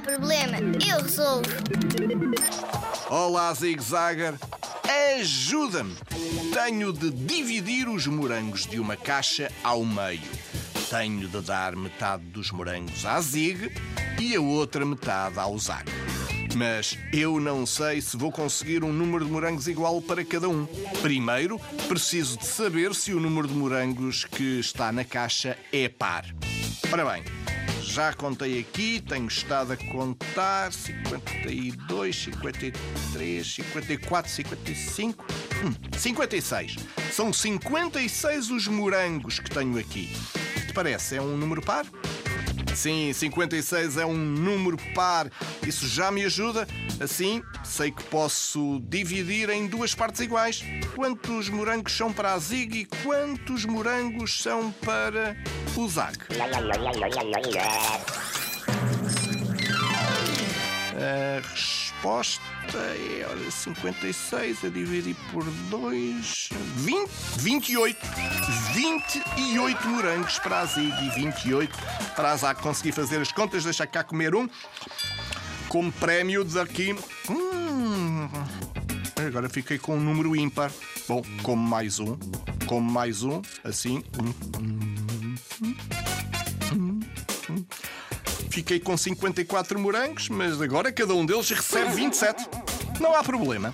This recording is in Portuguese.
problema, eu resolvo. Olá, Zig Zagger. Ajuda-me! Tenho de dividir os morangos de uma caixa ao meio. Tenho de dar metade dos morangos à Zig e a outra metade ao Zag. Mas eu não sei se vou conseguir um número de morangos igual para cada um. Primeiro, preciso de saber se o número de morangos que está na caixa é par. Ora bem, já contei aqui, tenho estado a contar 52, 53, 54, 55, hum, 56. São 56 os morangos que tenho aqui. Te parece? É um número par? Sim, 56 é um número par. Isso já me ajuda. Assim, sei que posso dividir em duas partes iguais. Quantos morangos são para a Zig e quantos morangos são para o Zag? A resposta é, olha, 56 a dividir por 2. 20, 28. 28 morangos para a Zig e 28 para a Zag. Consegui fazer as contas, deixa cá comer um. Como prémio daqui. Hum, agora fiquei com um número ímpar. Bom, como mais um. Como mais um, assim. Fiquei com 54 morangos, mas agora cada um deles recebe 27. Não há problema.